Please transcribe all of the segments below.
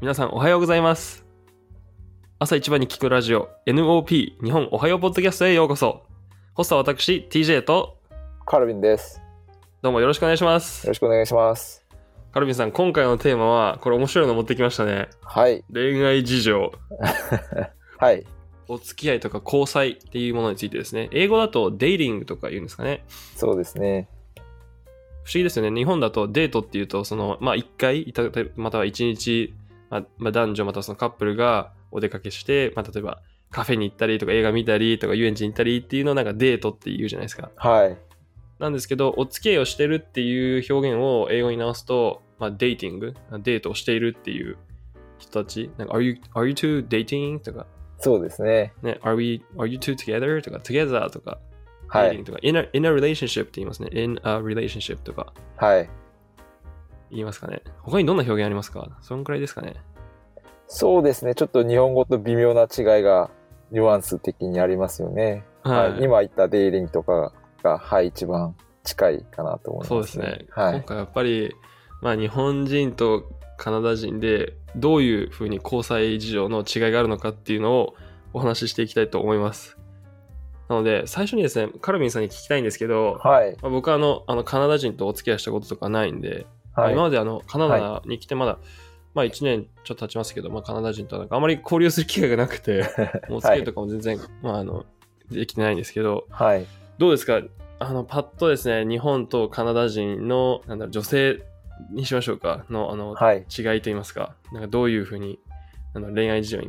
皆さんおはようございます。朝一番に聞くラジオ NOP 日本おはようポッドキャストへようこそ。ホストは私 TJ とカルビンです。どうもよろしくお願いしますよろ。しくお願いします。カルビンさん、今回のテーマはこれ面白いの持ってきましたね。はい。恋愛事情、はい。お付き合いとか交際っていうものについてですね。英語だとデイリングとか言うんですかね。そうですね。不思議ですよね。日本だとデートっていうと、その、まあ、一回、いたまたは一日、まあ、まあ男女またはそのカップルがお出かけして、まあ、例えばカフェに行ったりとか映画見たりとか遊園地に行ったりっていうのをなんかデートって言うじゃないですか。はい。なんですけど、お付き合いをしてるっていう表現を英語に直すと、まあ、デーティング、デートをしているっていう人たち、なんか、are you, are you two dating? とか、そうですね。ね、are we, are you two together? とか、together? とか、はい。とか、in a, in a relationship って言いますね。in a relationship とかはい。言いますかね。他にどんな表現ありますか？そんくらいですかね。そうですね。ちょっと日本語と微妙な違いが、ニュアンス的にありますよね。はい。今言ったデイリングとかが、はい、一番近いかなと思います、そうですね。はい。今回やっぱり、まあ日本人とカナダ人でどういうふうに交際事情の違いがあるのかっていうのをお話ししていきたいと思います。なので、最初にですね、カルビンさんに聞きたいんですけど、はい。まあ、僕はあのあのカナダ人とお付き合いしたこととかないんで、まあはい。今まであのカナダに来てまだ、まあ1年ちょっと経ちますけど、まあ、カナダ人となんかあまり交流する機会がなくて、もうお付き合いとかも全然、まああの、できてないんですけど、はい。どうですか？あの、パッとですね、日本とカナダ人の、なんだろう、女性にしましょうか、の、あの、はい。違いといいますか、なんかどういうふうに、あの恋愛事情に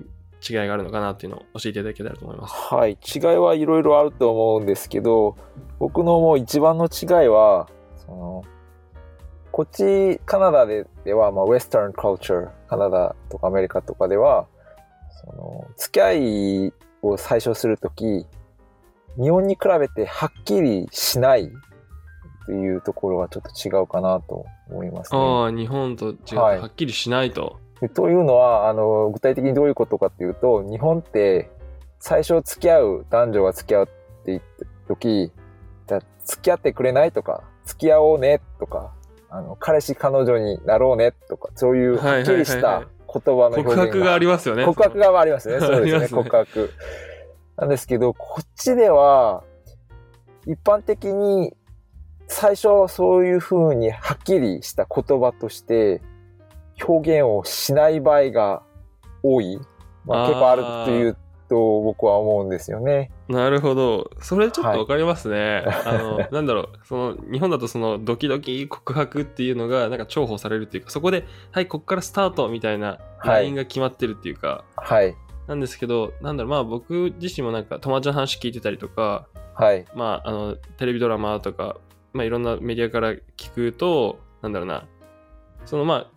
違いがあるのかなっていうのを教えていただけたらと思います。はい。違いはいろいろあると思うんですけど、僕のもう一番の違いは、その、こっち、カナダででは、まあ、ウェスタンカルチャー、カナダとかアメリカとかでは、その、付き合いを最初するとき、日本に比べてはっきりしないというところがちょっと違うかなと思いますね。ああ、日本と違ってはいはっきりしないと。でというのは、あの、具体的にどういうことかっていうと、日本って最初付き合う、男女が付き合うって言った時、じゃあ付き合ってくれないとか、付き合おうねとか、あの、彼氏彼女になろうねとか、そういうはっきりしはいはいはいた言葉の表現が。告白がありますよね。告白がありますね。そうですね。ね告白。なんですけど、こっちでは、一般的に最初そういう風にはっきりした言葉として表現をしない場合が多い。まあ、結構あるというと僕は思うんですよね。なるほど。それちょっはいとわかりますね。あの、なんだろう、その、日本だとその、ドキドキ告白っていうのが、なんか重宝されるっていうか、そこで、はい、こっからスタートみたいなはいラインが決まってるっていうか、はい。なんですけど、なんだろう、まあ僕自身もなんか友達の話聞いてたりとか、はい。まあ、あの、テレビドラマとか、まあいろんなメディアから聞くと、なんだろうな、そのまあ、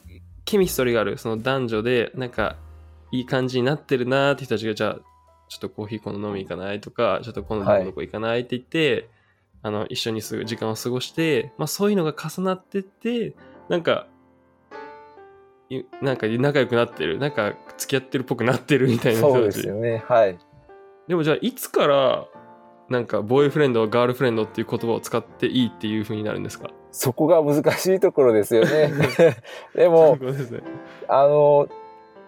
ケミストリーがある、その男女で、なんか、いい感じになってるなーって人たちが、じゃあ、ちょっとコーヒー今度飲み行かないとか、ちょっと今度どこ行かないって言って、あの、一緒にすぐ時間を過ごして、まあそういうのが重なってって、なんか、いなんか仲良くなってる、なんか付き合ってるっぽくなってるみたいなそう。ですよね。はい。でもじゃあいつからなんかボーイフレンドガールフレンドっていう言葉を使っていいっていう風になるんですか？そこが難しいところですよね。でも、ね。あの、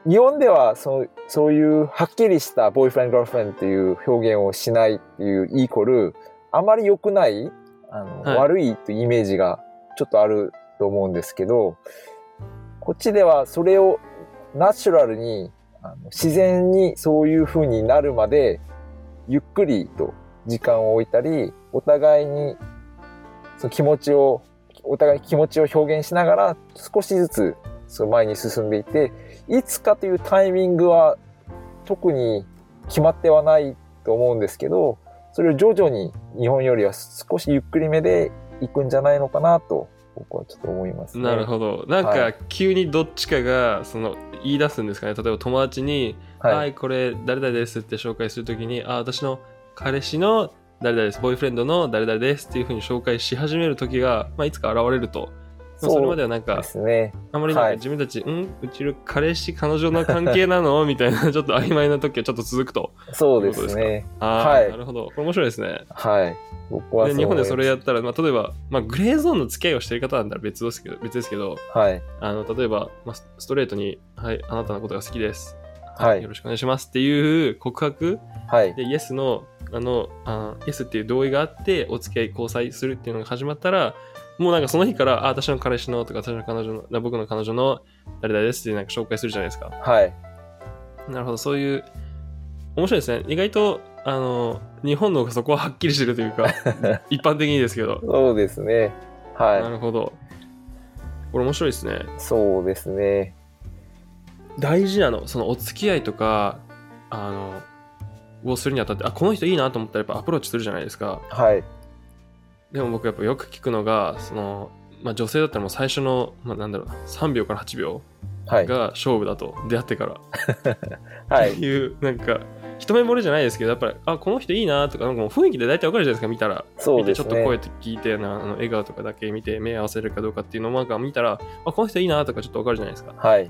日本ではそうそういうはっきりしたボーイフレンド、ガールフレンドっていう表現をしないっていうイコール、あまり良くない、あの、はい。悪いというイメージがちょっとあると思うんですけど、こっちではそれをナチュラルに、あの自然にそういう風になるまで、ゆっくりと時間を置いたり、お互いにその気持ちを、お互い気持ちを表現しながら少しずつその前に進んでいて、いつかというタイミングは特に決まってはないと思うんですけど、それを徐々に日本よりは少しゆっくりめでいくんじゃないのかなと僕はちょっと思いますね。なるほど。なんかはい急にどっちかがその言い出すんですかね。例えば友達に、はい、はい。これ誰々ですって紹介するときに、あ、私の彼氏の誰々です、ボーイフレンドの誰々ですっていう風に紹介し始めるときが、まあ、いつか現れると。もそれまではなんかね。あまりなんかはい自分たち、ん？うちの彼氏、彼女の関係なの？みたいな、ちょっと曖昧な時はちょっと続くと。そうですね。はいなるほど。これ面白いですね。はい。僕は日本でそれやったら、まあ、例えば、まあ、グレーゾーンの付き合いをしてる方だったら別ですけど、別ですけど、はい。あの例えば、まあ、スストレートに、はい、あなたのことが好きです。はいよろしくお願いしますっていう告白？はい。で、イエスの、あの、あイエスっていう同意があって、お付き合い、交際するっていうのが始まったら、もうなんかその日から、あ、私の彼氏のとか、私の彼女の、あ僕の彼女の誰々ですってなんか紹介するじゃないですか。はい。なるほど、そういう、面白いですね。意外と、あの、日本の方がそこははっきりしてるというか、一般的にですけど。そうですね。なはるほど。これ面白いですね。い。そうですね。大事なの、そのお付き合いとか、あの、をするにあたって、あ、この人いいなと思ったらやっぱアプローチするじゃないですか。はい。でも僕やっぱよく聞くのが、その、まあ女性だったらもう最初の、まあなんだろうな、3秒から8秒はい。が勝負だと、出会ってから。はい。っていう、なんか、一目惚れじゃないですけど、やっぱり、あ、この人いいなとか、なんかもう雰囲気で大体わかるじゃないですか、見たら。そう見てですね。ちょっと声聞いてな、あの笑顔とかだけ見て、目合わせるかどうかっていうのをなんか見たら、あ、この人いいなとかちょっとわかるじゃないですか。はい。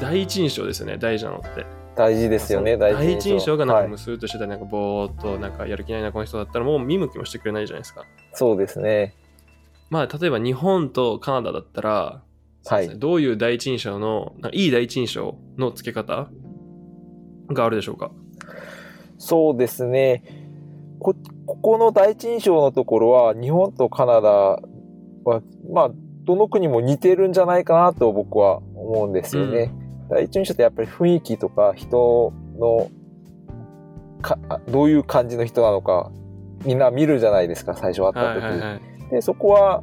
第一印象ですよね、大事なのって。大事ですよね。第一印象がなんはいかムスーっとしてたり、なんかぼーっとなんかやる気ないな、この人だったらもう見向きもしてくれないじゃないですか。そうですね。まあ、例えば日本とカナダだったら、はいどういう第一印象の、いい第一印象の付け方があるでしょうか？そうですね。こ、ここの第一印象のところは、日本とカナダは、まあ、どの国も似てるんじゃないかなと僕は思うんですよね。第一印象ってやっぱり雰囲気とか人のか、あどういう感じの人なのか、みんな見るじゃないですか、最初会った時。はいはいはい。で、そこは、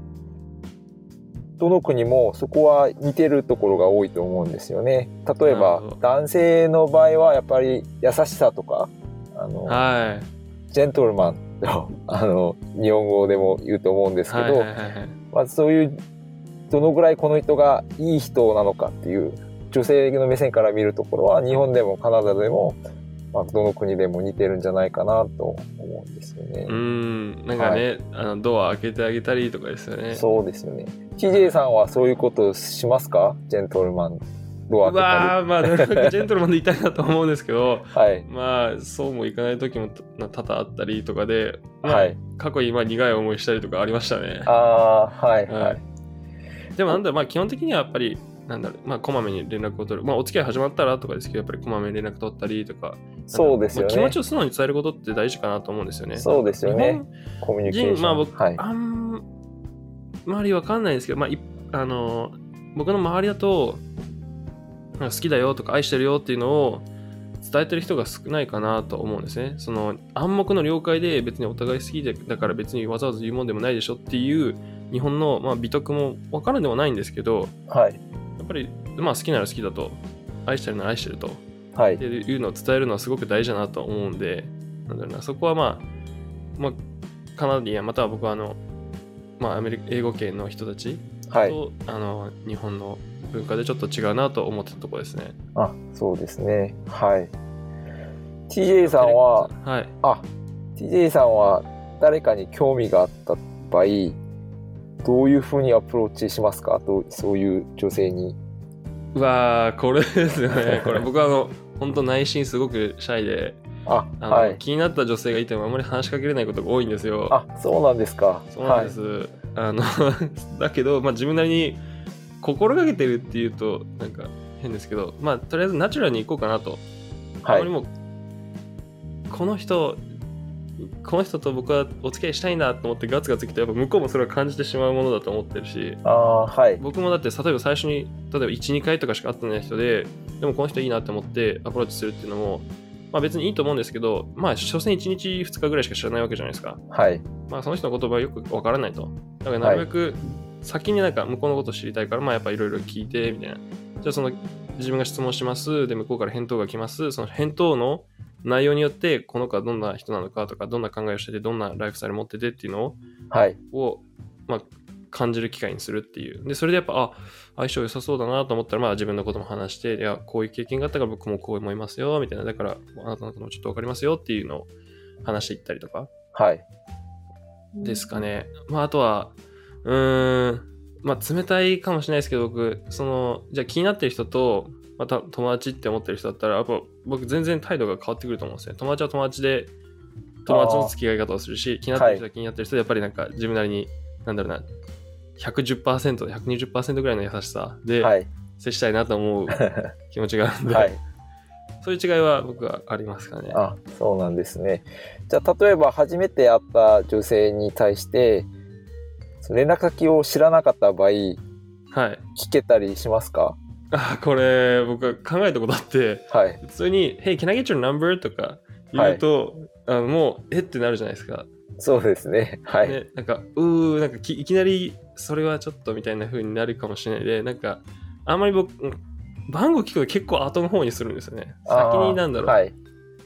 どの国もそこは似てるところが多いと思うんですよね。例えば男性の場合はやっぱり優しさとか、あの、はい。ジェントルマンと、あの、日本語でも言うと思うんですけど、はいはいはいはい。まあそういう、どのぐらいこの人がいい人なのかっていう、女性の目線から見るところは、日本でもカナダでも、まあ、どの国でも似てるんじゃないかなと思うんですよね。うーん、なんかね、あのドア開けてあげたりとかですよね。そうですよね。TJ さんはそういうことしますか？ジェントルマン、ドアう開けたり。まあ、ジェントルマンでいたいなと思うんですけど、はい。まあ、そうもいかない時もた多々あったりとかで、まあはい。過去にまあ苦い思いしたりとかありましたね。ああ、はい、ははいい。でもなんだまあ基本的にはやっぱり、なんだろう、まあこまめに連絡を取る。まあお付き合い始まったらとかですけど、やっぱりこまめに連絡取ったりとか、そうですよね。まあ気持ちを素直に伝えることって大事かなと思うんですよね。そうですよねコミュニケーション。人、まあ僕、はい。あんまりわかんないですけど、まあ、いあの、僕の周りだと、なんか好きだよとか愛してるよっていうのを伝えてる人が少ないかなと思うんですね。その暗黙の了解で別にお互い好きでだから別にわざわざ言うもんでもないでしょっていう日本の、まあ、美徳もわからんでもないんですけど、はい。やっぱり、まあ、好きなら好きだと、愛してるなら愛してると、はいって。いうのを伝えるのはすごく大事だなと思うんで、なんだろうな、そこはまあ、まあ、カナディアン、または僕はあの、まあ、アメリカ英語圏の人たちと、はい。あの日本の文化でちょっと違うなと思ってたところですね。あ、そうですね。はい。TJ さんは、はい。あ、TJ さんは誰かに興味があった場合、どういうふうにアプローチしますか？とそういう女性に。うわー、これですよね。これ僕はあの、本当内心すごくシャイで、あ、あのはい。気になった女性がいてもあまり話しかけれないことが多いんですよ。あ、そうなんですか。そうなんです。あの だけど、まあ、自分なりに心がけてるっていうとなんか変ですけど、まあ、とりあえずナチュラルに行こうかなと。あはい。まりもこの人この人と僕はお付き合いしたいなと思ってガツガツ来てやっぱ向こうもそれを感じてしまうものだと思ってるしあはい。僕もだって例えば最初に例えば12回とかしか会ってない人ででもこの人いいなって思ってアプローチするっていうのもまあ別にいいと思うんですけどまあ所詮1日2日ぐらいしか知らないわけじゃないですかはい。まあその人の言葉はよくわからないと。だからなるべく先になんか向こうのことを知りたいから、まあやっぱいろいろ聞いてみたいな。じゃあその自分が質問します。で、向こうから返答が来ます。その返答の内容によって、この子はどんな人なのかとか、どんな考えをしてて、どんなライフスタイル持っててっていうのを、はい。をまあ、感じる機会にするっていう。で、それでやっぱ、あ、相性良さそうだなと思ったら、まあ自分のことも話して、いや、こういう経験があったから僕もこう思いますよ、みたいな。だから、あなたのこともちょっとわかりますよっていうのを話していったりとか。はい。ですかね。まあ、あとは、うーん、まあ冷たいかもしれないですけど、僕、その、じゃあ気になってる人と、また友達って思ってる人だったら、やっぱ僕全然態度が変わってくると思うんですね。友達は友達で、友達の付き合い方をするし、気になってる人は気になってる人で、やっぱりなんか自分なりに、なんだろうな、110%、120%ぐらいの優しさではい。接したいなと思う 気持ちがあるんで、はい。そういう違いは僕はありますかね。あ、そうなんですね。じゃあ、例えば初めて会った女性に対して、連絡先を知らなかった場合、聞はい。けたりしますか？あ、これ、僕は考えたことあって、はい。普通に、Hey, can I get your number? とか言うと、あのもう、えってなるじゃないですか。そうですね。はい。ね、なんか、うー、なんかきいきなり、それはちょっとみたいな風になるかもしれないで、なんか、あんまり僕、うん番号聞くと結構後の方にするんですよね。先になんだろう、はい。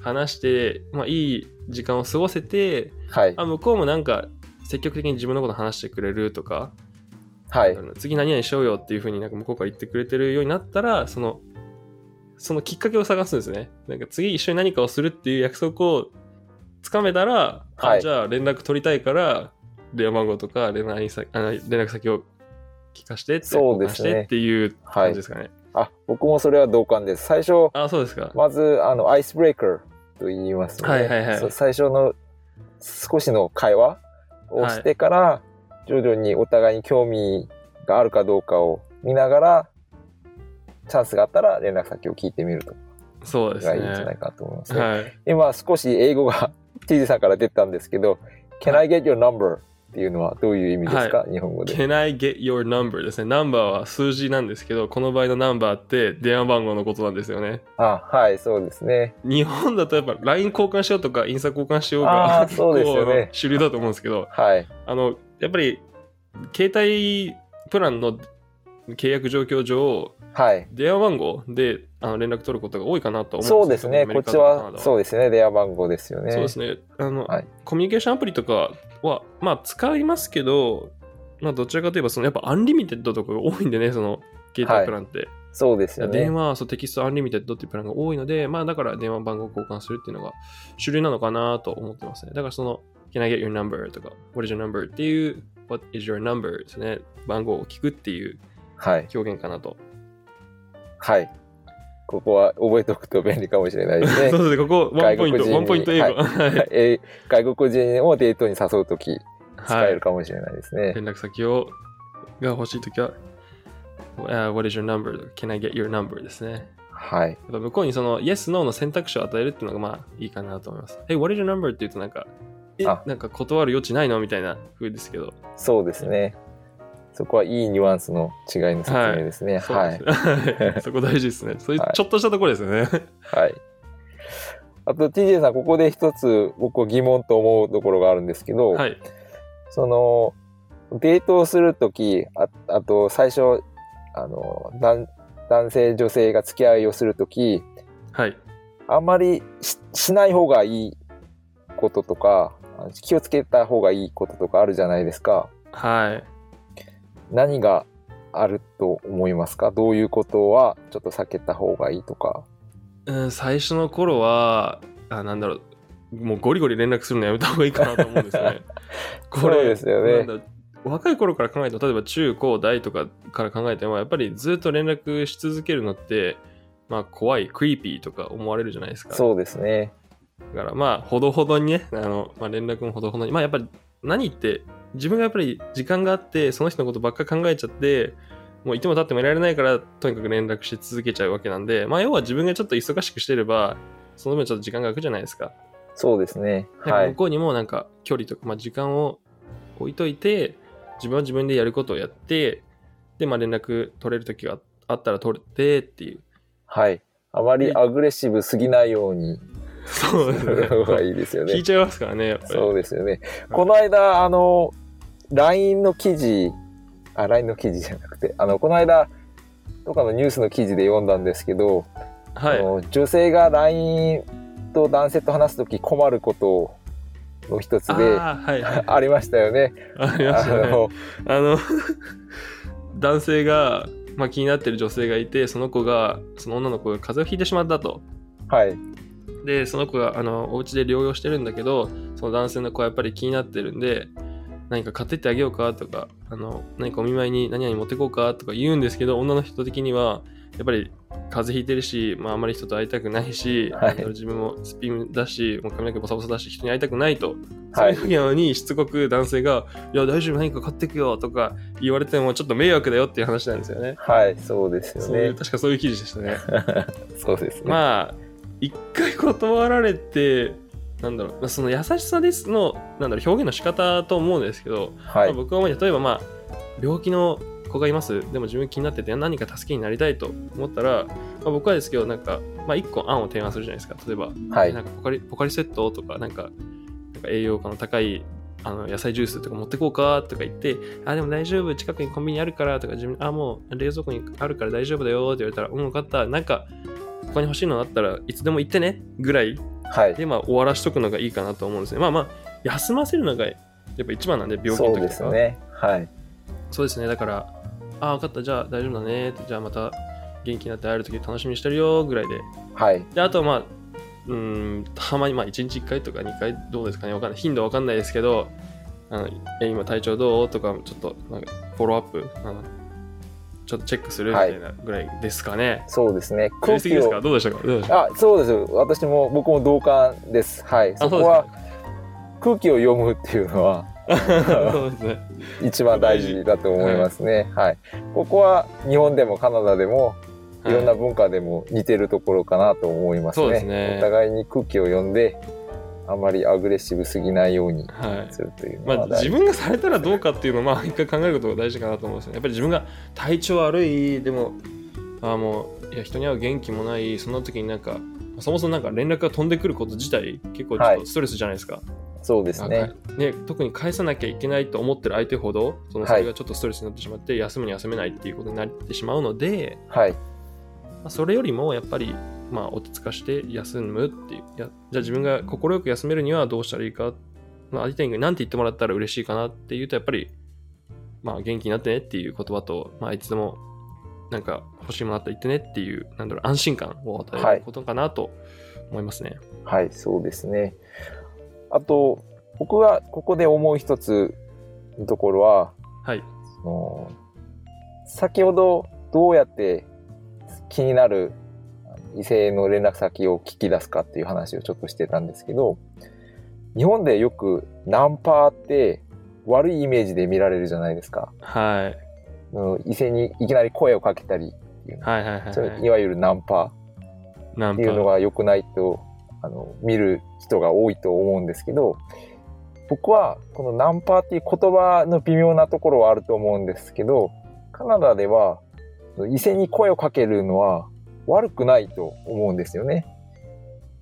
話して、まあ、いい時間を過ごせて、はい。あ向こうもなんか、積極的に自分のこと話してくれるとか、はい次何々しようよっていう風になんか向こうから言ってくれてるようになったら、その、そのきっかけを探すんですね。なんか次一緒に何かをするっていう約束をつかめたら、はいあじゃあ連絡取りたいから、電話番号とか連絡先あの連絡先を聞かしてって、そうですねっていうはい感じですかね。あ、僕もそれは同感です。最初、あ、そうですか。まず、あの、アイスブレイカーと言いますね。はいはいはい最初の少しの会話をしてから、徐々にお互いに興味があるかどうかを見ながら、チャンスがあったら連絡先を聞いてみるとそうですね。がいいんじゃないかと思いますね。はい。今少し英語が TJ さんから出たんですけど、Can I get your number? っていうのはどういう意味ですか、日本語で。Can I get your number? ですね。ナンバーは数字なんですけど、この場合のナンバーって電話番号のことなんですよね。あ、はい、そうですね。日本だとやっぱ LINE 交換しようとかインスタ交換しようあがーそうですよね主流だと思うんですけど、はい。あの、やっぱり携帯プランの契約状況上、はい。電話番号であの連絡取ることが多いかなと思そううんですね。アメリカこっちは、そうですね。電話番号ですよね。そうですね。あの、はいコミュニケーションアプリとかは、まあ使いますけど、まあどちらかといえば、そのやっぱ unlimited とかが多いんでね、その携帯プランって。そうですよね。電話、そう text unlimited っていうプランが多いので、まあだから電話番号交換するっていうのが主流なのかなと思ってますね。だからその、Can I get your number? とか、What is your number? っていう、What is your number? ですね。番号を聞くっていうはい。表現かなと。はい。ここは覚えておくと便利かもしれないですね。そうですね、ここ、ワンポイント、ワンポイント英語。はい外国人をデートに誘うとき使はいえるかもしれないですね。連絡先をが欲しいときは、uh, What is your number? Can I get your number? ですね。はい。やっぱ向こうにその Yes, No の選択肢を与えるっていうのがまあいいかなと思います。Hey, what is your number? って言うとなんか、えあ、なんか断る余地ないのみたいな風ですけど。そうですね。そこはいいニュアンスの違いの説明ですね。はい。ですねはいそこ大事ですね。そういうはいちょっとしたところですよね。はい。あと TJ さん、ここで一つ僕は疑問と思うところがあるんですけど、はい。その、デートをするとき、ああと最初、あの、男男性、女性が付き合いをするとき、はい。あんまりししない方がいいこととか、あ気をつけた方がいいこととかあるじゃないですか。はい。何があると思いますか？どういうことはちょっと避けた方がいいとか。うん、最初の頃は、あ、なんだろう、もうゴリゴリ連絡するのやめた方がいいかなと思うんですね。そうですよね若い頃から考えても、例えば中高大とかから考えても、やっぱりずっと連絡し続けるのって、まあ怖い、クリーピーとか思われるじゃないですか。そうですね。だからまあ、ほどほどにね、あの、まあ、連絡もほどほどに、まあやっぱり何って、自分がやっぱり時間があって、その人のことばっか考えちゃって、もういても立ってもいられないから、とにかく連絡し続けちゃうわけなんで、まあ要は自分がちょっと忙しくしてれば、その分ちょっと時間が空くじゃないですか。そうですね。はい。向こうにもなんか距離とか、まあ時間を置いといて、自分は自分でやることをやって、で、まあ連絡取れるときがあったら取れてっていう。はい。あまりアグレッシブすぎないようにそうですね。いいですよね聞い。ちゃいますからね、やっぱり。そうですよね。この間、あの、LINE の記事、あ、LINE の記事じゃなくて、あの、この間、とかのニュースの記事で読んだんですけど、はい。あの女性が LINE と男性と話すとき困ることの一つで、ああ、はい、はい。ありましたよね。ありましたね。あの、あの、男性が、まあ、気になってる女性がいて、その子が、その女の子が風邪をひいてしまったと。はい。で、その子が、あの、お家で療養してるんだけど、その男性の子はやっぱり気になってるんで、何か買ってってあげようかとか、あの、何かお見舞いに何々持ってこうかとか言うんですけど、女の人的には、やっぱり風邪ひいてるし、まあ、あまり人と会いたくないし、はい自分もスピンだし、もう髪の毛ボサボサだし、人に会いたくないと。はいそういう時なのに、しつこく男性が、いや、大丈夫、何か買ってくよとか言われても、ちょっと迷惑だよっていう話なんですよね。はい、そうですよね。確かそういう記事でしたね。そうですね。まあ、一回断られて、なんだろう、まあその優しさですの、なんだろう、表現の仕方と思うんですけど、はいまあ、。僕は例えばまあ、病気の子がいます。でも自分気になってて何か助けになりたいと思ったら、まあ、僕はですけど、なんか、まあ一個案を提案するじゃないですか。例えば、はいなんかポカリポカリセットとか、なんか、なんか栄養価の高いあの野菜ジュースとか持ってこうかとか言って、あ、でも大丈夫、近くにコンビニあるからとか、自分、あ、もう冷蔵庫にあるから大丈夫だよって言われたら、うん、分かった。なんか、他に欲しいのあったらいつでも言ってねぐらいはい。で、まあ、終わらしとくのがいいかなと思うんですね。まあまあ、休ませるのがやっぱ一番なんで、病気のそう時とか。ですね。はい。そうですね。だから、あ、分かった、じゃあ大丈夫だねじゃあまた元気になって会える時楽しみにしてるよぐらいで。はい。で、あとはまあ、うーん、たまにまあ1日1回とか2回どうですかね、わかんない。頻度わかんないですけど、あのえ今体調どう？とか、ちょっとなんかフォローアップ、ちょっとチェックするみたいなぐらいですかね。そうですね。やりすぎですか？どうでしたか？あ、そうです。私も、僕も同感です。はい。そこは空気を読むっていうのは そうね。一番大事だと思いますね。はい。ここは日本でもカナダでもいろんなはい文化でも似てるところかなと思いますね。そうですねお互いに空気を読んで、あまりアグレッシブすぎないようにはいするというのまあ、は大事。自分がされたらどうかっていうのをまあ一回考えることが大事かなと思うんですよね。やっぱり自分が体調悪いでもあもういや人に会う元気もないそんな時になんかそもそもなんか連絡が飛んでくること自体結構ちょっとストレスじゃないですか。そうですね。ね特に返さなきゃいけないと思ってる相手ほどそのそれがちょっとストレスになってしまって、休むに休めないっていうことになってしまうので、はい。まあ、それよりもやっぱりまあ落ち着かして休むっていうやじゃあ自分が快く休めるにはどうしたらいいか、まあ、相手に何て言ってもらったら嬉しいかなっていうとやっぱりまあ元気になってねっていう言葉と、まあ、いつでもなんか欲しいものあったら言ってねっていうなんだろう安心感を与えることかなと思いますね。はい、そうですね。あと、僕がここで思う一つのところは、はい。その先ほどどうやって気になる異性の連絡先を聞き出すかっていう話をちょっとしてたんですけど、日本でよくナンパって悪いイメージで見られるじゃないですか。はい。うん異性にいきなり声をかけたりっていうの、はいはいはい、それはいいわゆるナンパナンパっていうのが良くないとあの見る人が多いと思うんですけど僕はこのナンパっていう言葉の微妙なところはあると思うんですけどカナダでは異性に声をかけるのは悪くないと思うんですよね。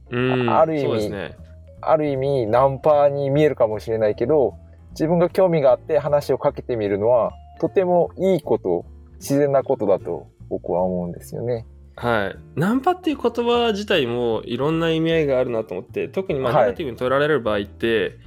うんある意味ね。ある意味ナンパに見えるかもしれないけど自分が興味があって話をかけてみるのはとてもいいこと自然なことだと僕は思うんですよね。はい。ナンパっていう言葉自体もいろんな意味合いがあるなと思って、特にまあはいネガティブに取られる場合って、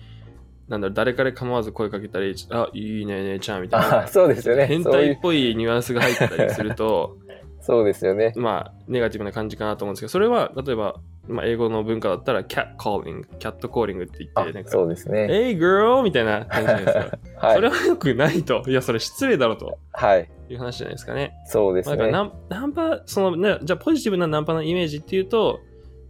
なんだろう、誰から構わず声かけたり、あ、いいね、姉ちゃんみたいあな。そうですよね。変態っぽいニュアンスが入ったりすると、そうですよね。まあ、ネガティブな感じかなと思うんですけど、それは、例えば、まあ、英語の文化だったら、キャットコーリング、キャットコーリングって言あって、なんか、そうですね。Hey girl! みたいな感じじゃないですか。はいそれ。はよくないと。いや、それ失礼だろとはい。いう話じゃないですかね。そうですね。まあだからナンナンパ、そのね、じゃあポジティブなナンパのイメージっていうと、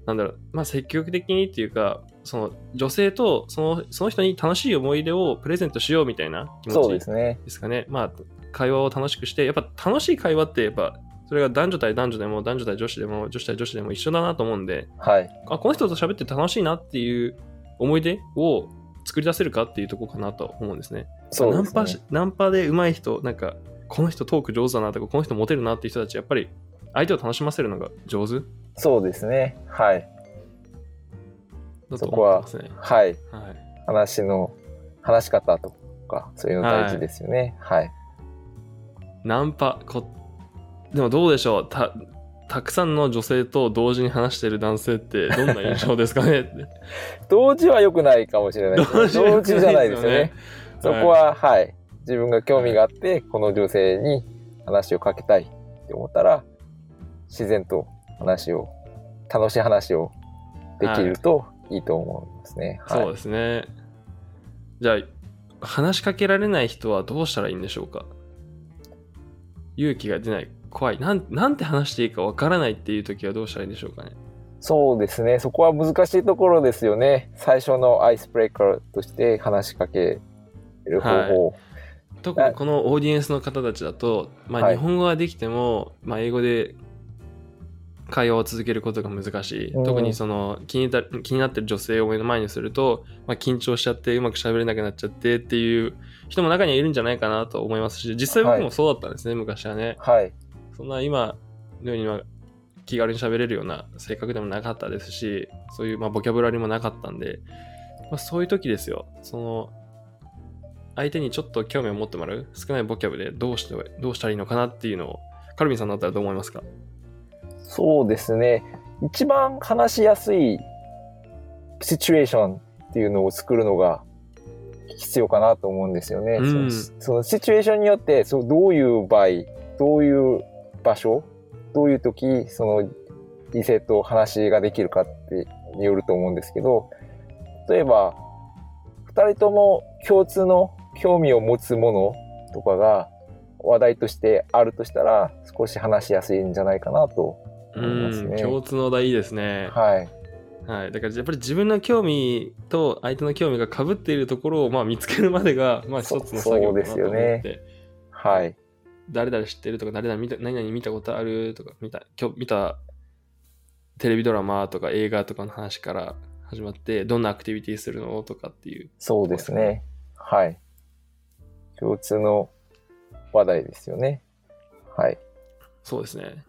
なんだろう、まあ積極的にっていうか、その女性とそのその人に楽しい思い出をプレゼントしようみたいな気持ちすね。ですかね。まあ、会話を楽しくして、やっぱ楽しい会話って、やっぱ、それが男女対男女でも、男女対女子でも、女子対女子でも一緒だなと思うんで、はい。あ、この人と喋って楽しいなっていう思い出を作り出せるかっていうところかなと思うんですね。そうですねナンパし。ナンパで上手い人、なんか、この人トーク上手だなとか、この人モテるなっていう人たち、やっぱり相手を楽しませるのが上手？そうですね。はい。そこは。はい。はい。話の、話し方とか、そういうの大事ですよね。はい。ナンパ、こでもどうでしょうたたくさんの女性と同時に話してる男性ってどんな印象ですかね？同時は良くないかもしれないですね。同時じゃないですよね。そはいこは、はい。自分が興味があって、この女性に話をかけたいって思ったら、自然と話を、楽しい話をできるといいと思いますね。はい。そうですね。じゃあ、話しかけられない人はどうしたらいいんでしょうか？勇気が出ない。怖い。なんなんて話していいかわからないっていう時はどうしたらいいんでしょうかね。そうですね。そこは難しいところですよね。最初のアイスブレイカーとして話しかける方法。特にこのオーディエンスの方たちだと、まあ、はい日本語はできても、まあ、英語で会話を続けることが難しい、うん特にその気にな気になってる女性を目の前にすると、まあ、緊張しちゃってうまく喋れなくなっちゃってっていう人も中にはいるんじゃないかなと思いますし実際僕もそうだったんですね、昔はねはい。そんな今のようには気軽に喋れるような性格でもなかったですしそういうまあボキャブラリーもなかったんで、まあ、そういう時ですよその相手にちょっと興味を持ってもらう少ないボキャブでどうしてどうしたらいいのかなっていうのをカルビンさんだったらどう思いますか？そうですね。一番話しやすいシチュエーションっていうのを作るのが必要かなと思うんですよね。うんそのそのシチュエーションによってそうどういう場合、どういう場所、どういう時、その異性と話ができるかってによると思うんですけど、例えば、二人とも共通の興味を持つものとかが話題としてあるとしたら少し話しやすいんじゃないかなとう思いますね。ん共通の題いいですね。はい。はい、だからやっぱり自分の興味と相手の興味が被っているところをまあ見つけるまでがまあ一つの作業かなと思って、はい。誰々知ってるとか誰々見た何々見たことあるとか見た今日見たテレビドラマとか映画とかの話から始まってどんなアクティビティするのとかっていうそうですね。はい。共通の話題ですよね。はい。そうですね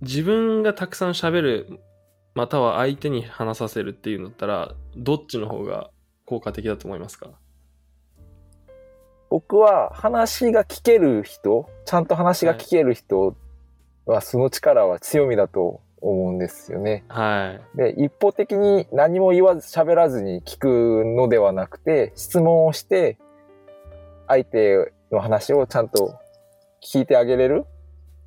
自分がたくさん喋るまたは相手に話させるっていうんだったらどっちの方が効果的だと思いますか？僕は話が聞ける人、ちゃんと話が聞ける人はその力は強みだと思うんですよね。はい。で、一方的に何も言わず喋らずに聞くのではなくて、質問をして、相手の話をちゃんと聞いてあげれる。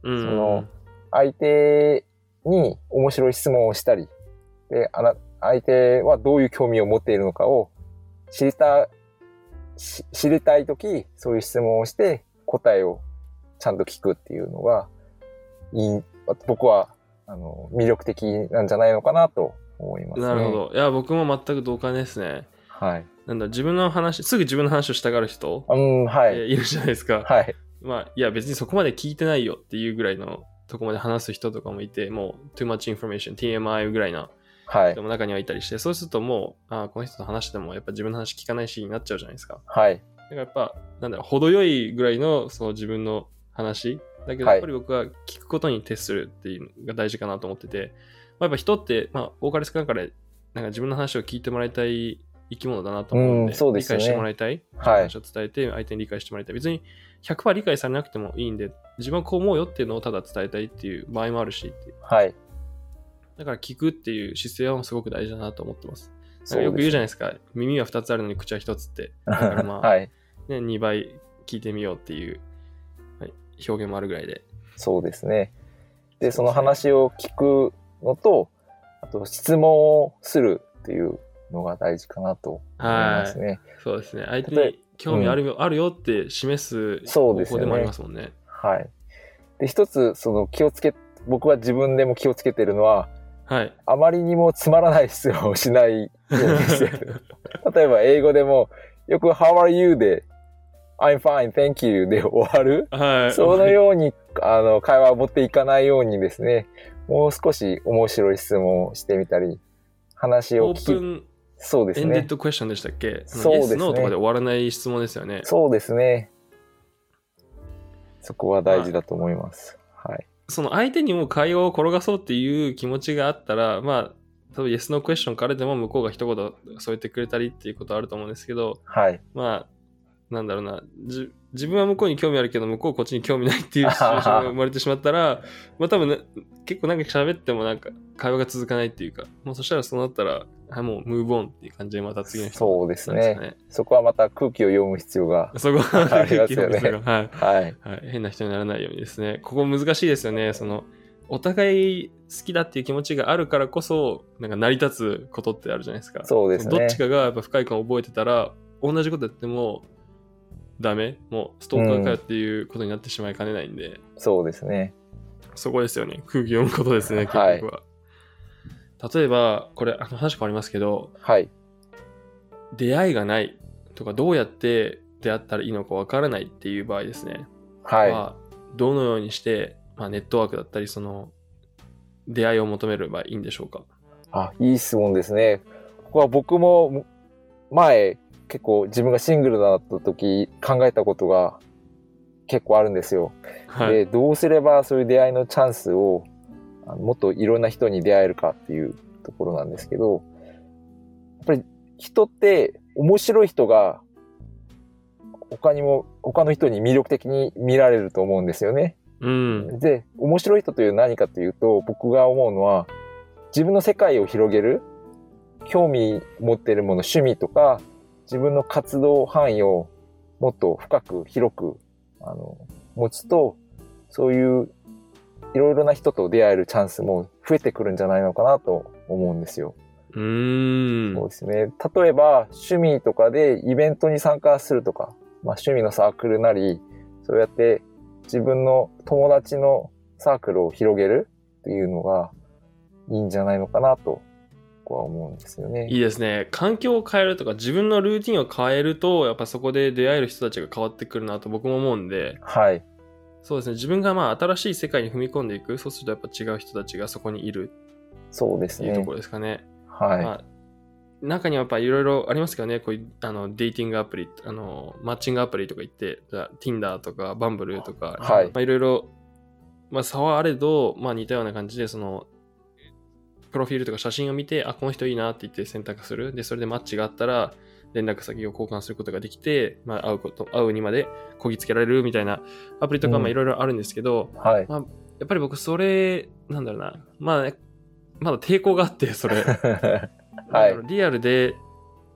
うん。その相手に面白い質問をしたり、で、あな、相手はどういう興味を持っているのかを知りた、し知りたいとき、そういう質問をして答えをちゃんと聞くっていうのが、いい、僕は、あの、魅力的なんじゃないのかなと思いますね。なるほ。どいや僕も全く同感ですねはい。なんだ自分の話すぐ自分の話をしたがる人、うん、はい。えーいるじゃないですか、はい。まあいや別にそこまで聞いてないよっていうぐらいのとこまで話す人とかもいてもう too much information TMI ぐらいなはい人。も中にはいたりしてそうするともうあーこの人と話してもやっぱ自分の話聞かないしになっちゃうじゃないですかはい。だからやっぱなんだろう程よいぐらいのその自分の話だけどはいやっぱり僕は聞くことに徹するっていうのが大事かなと思ってて、まあ、やっぱ人って、まあ、多かれ少なかれなんか自分の話を聞いてもらいたい生き物だなと思うんで,、うんそうですよね理解してもらいたい、はい話を伝えて相手に理解してもらいたい別に100%理解されなくてもいいんで自分はこう思うよっていうのをただ伝えたいっていう場合もあるしっていうはい。だから聞くっていう姿勢はすごく大事だなと思ってますよく言うじゃゃないですか耳は2つあるのに口は1つって だからまあ、はい。ね、2倍聞いてみようっていう、はい、表現もあるぐらいで。そうですね。で、その話を聞くのと、あと質問をするっていうのが大事かなと思いますね。そうですね。相手に興味あるよ,、あるよって示すそうですよね方法でもありますもんね。はい。で、一つ、その気をつけ、僕は自分でも気をつけてるのは、はい。あまりにもつまらない質問を しないようにしてる。例えば英語でも、よく How are you? で、I'm fine, thank you で終わる。はい。そのように、あの、会話を持っていかないようにですね、もう少し面白い質問をしてみたり、話をオー聞き、プンそうですね。エンデッドクエスチョンでしたっけ？そうですねとかで終わらない質問ですよね。そうですね。そこは大事だと思います。はい。その相手にも会話を転がそうっていう気持ちがあったら、まあ、多分 Yes, No クエスチョンからでも向こうが一言添えてくれたりっていうことはあると思うんですけど、はい。まあ、なんだろうな、じ自分は向こうに興味あるけど、向こうこっちに興味ないっていう シチュエーションが生まれてしまったら、まあ多分ね、結構なんか喋ってもなんか会話が続かないっていうか、もうそしたらそうなったら、はい、もうムーブオンっていう感じでまた次の人そうですね。そこはまた空気を読む必要が。そこは、ありますよねはい。はい。はい、変な人にならないようにですね。ここ難しいですよね。その、お互い好きだっていう気持ちがあるからこそ、なんか成り立つことってあるじゃないですか。そうですねどっちかがやっぱ不快感を覚えてたら、同じことやっても、ダメ？もうストーカーかよっていうことになってしまいかねないんで、そうですね。そこですよね。空気読むことですね、結はい局は。例えば、これ、あの話変わりますけど、はい。出会いがないとか、どうやって出会ったらいいのかわからないっていう場合ですね。はい。はどのようにして、まあ、ネットワークだったり、その、出会いを求めればいいんでしょうか？あ、いい質問ですね。ここは僕も前結構自分がシングルだった時考えたことが結構あるんですよ。はい。で、どうすればそういう出会いのチャンスをあのもっといろんな人に出会えるかっていうところなんですけど、やっぱり人って面白い人が他にも、他の人に魅力的に見られると思うんですよね。うん。で、面白い人という何かというと、僕が思うのは、自分の世界を広げる、興味持っているもの、趣味とか、自分の活動範囲をもっと深く、広く、あの、持つと、そういう、いろいろな人と出会えるチャンスも増えてくるんじゃないのかなと思うんですよ。うーん。そうですね。例えば、趣味とかでイベントに参加するとか、まあ趣味のサークルなり、そうやって自分の友達のサークルを広げるっていうのがいいんじゃないのかなと、僕は思うんですよね。いいですね。環境を変えるとか、自分のルーティンを変えると、やっぱそこで出会える人たちが変わってくるなと僕も思うんで、はい。そうですね。自分がまあ新しい世界に踏み込んでいく。そうするとやっぱ違う人たちがそこにいるそうですねいうとこ。ろですかね。はい。まあ、中にはやっぱいろいろありますけどね、こういうあのデーティングアプリ、あのマッチングアプリとか言って、じゃあ Tinder とか Bumble とか、はいまあ、いろいろ、まあ、差はあれど、まあ、似たような感じで、その、プロフィールとか写真を見て、あ、この人いいなって言って選択する。で、それでマッチがあったら、連絡先を交換することができて、まあ、会うこと、会うにまでこぎつけられるみたいなアプリとか、うんまあ、いろいろあるんですけど、はい。まあ、やっぱり僕、それ、なんだろうな、まあね、まだ抵抗があって、それ。はなんだろうリアルで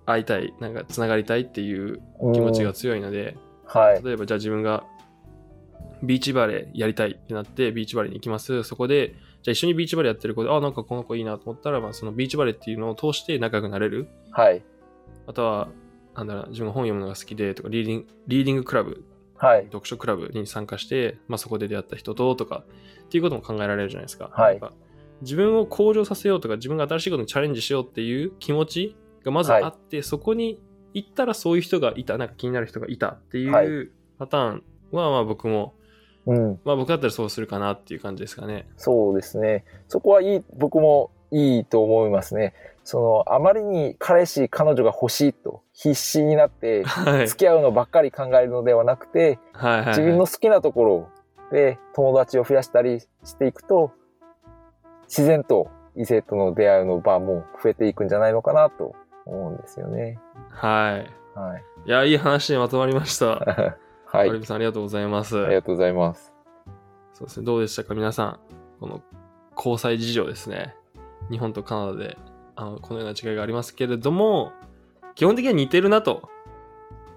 会いたい、なんかつながりたいっていう気持ちが強いので、はい。例えばじゃあ自分がビーチバレーやりたいってなってビーチバレーに行きます。そこで、じゃあ一緒にビーチバレーやってる子で、あ、なんかこの子いいなと思ったら、まあ、そのビーチバレーっていうのを通して仲良くなれる。はい。あとは、なんだろうな、自分が本読むのが好きでとか、 reading reading club、はい。読書クラブに参加して、まあ、そこで出会った人ととか、っていうことも考えられるじゃないですか。はいなんか自分を向上させようとか、自分が新しいことにチャレンジしようっていう気持ちがまずあって、そこに行ったらそういう人がいた、なんか気になる人がいたっていはいうパターンは、まあ僕も、うん。まあ僕だったらそうするかなっていう感じですかね。そうですね。そこはいい、僕もいいと思いますね。その、あまりに彼氏、彼女が欲しいと必死になって、はい。付き合うのばっかり考えるのではなくて、はいはい、自分の好きなところで友達を増やしたりしていくと、自然と異性との出会いの場も増えていくんじゃないのかなと思うんですよね。はい。はい。いや、いい話にまとまりました。はい。アリブさんありがとうございます。ありがとうございます。そうですね。どうでしたか皆さん。この交際事情ですね。日本とカナダであのこのような違いがありますけれども、基本的には似てるなと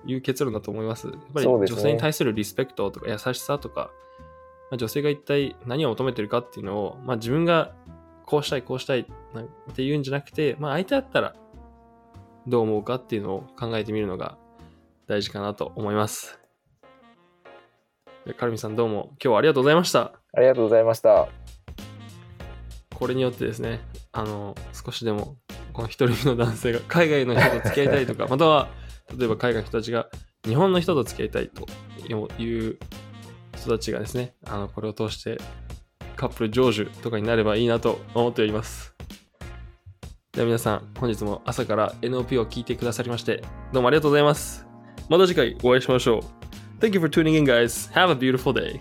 いう結論だと思います。やっぱり女性に対するリスペクトとか優しさとか、まあ、女性が一体何を求めてるかっていうのを、まあ、自分がこうしたい、こうしたいなんて言うんじゃなくて、まあ、相手だったらどう思うかっていうのを考えてみるのが大事かなと思います。でカルミさんどうも今日はありがとうございました。ありがとうございました。これによってですね、あの、少しでも、この一人目の男性が海外の人と付き合いたいとか、または、例えば海外の人たちが日本の人と付き合いたいという人たちがですね、あの、これを通してカップル成就とかになればいいなと思っております。では皆さん、本日も朝から NOP を聞いてくださりまして、どうもありがとうございます。また次回お会いしましょう。Thank you for tuning in, guys. Have a beautiful day.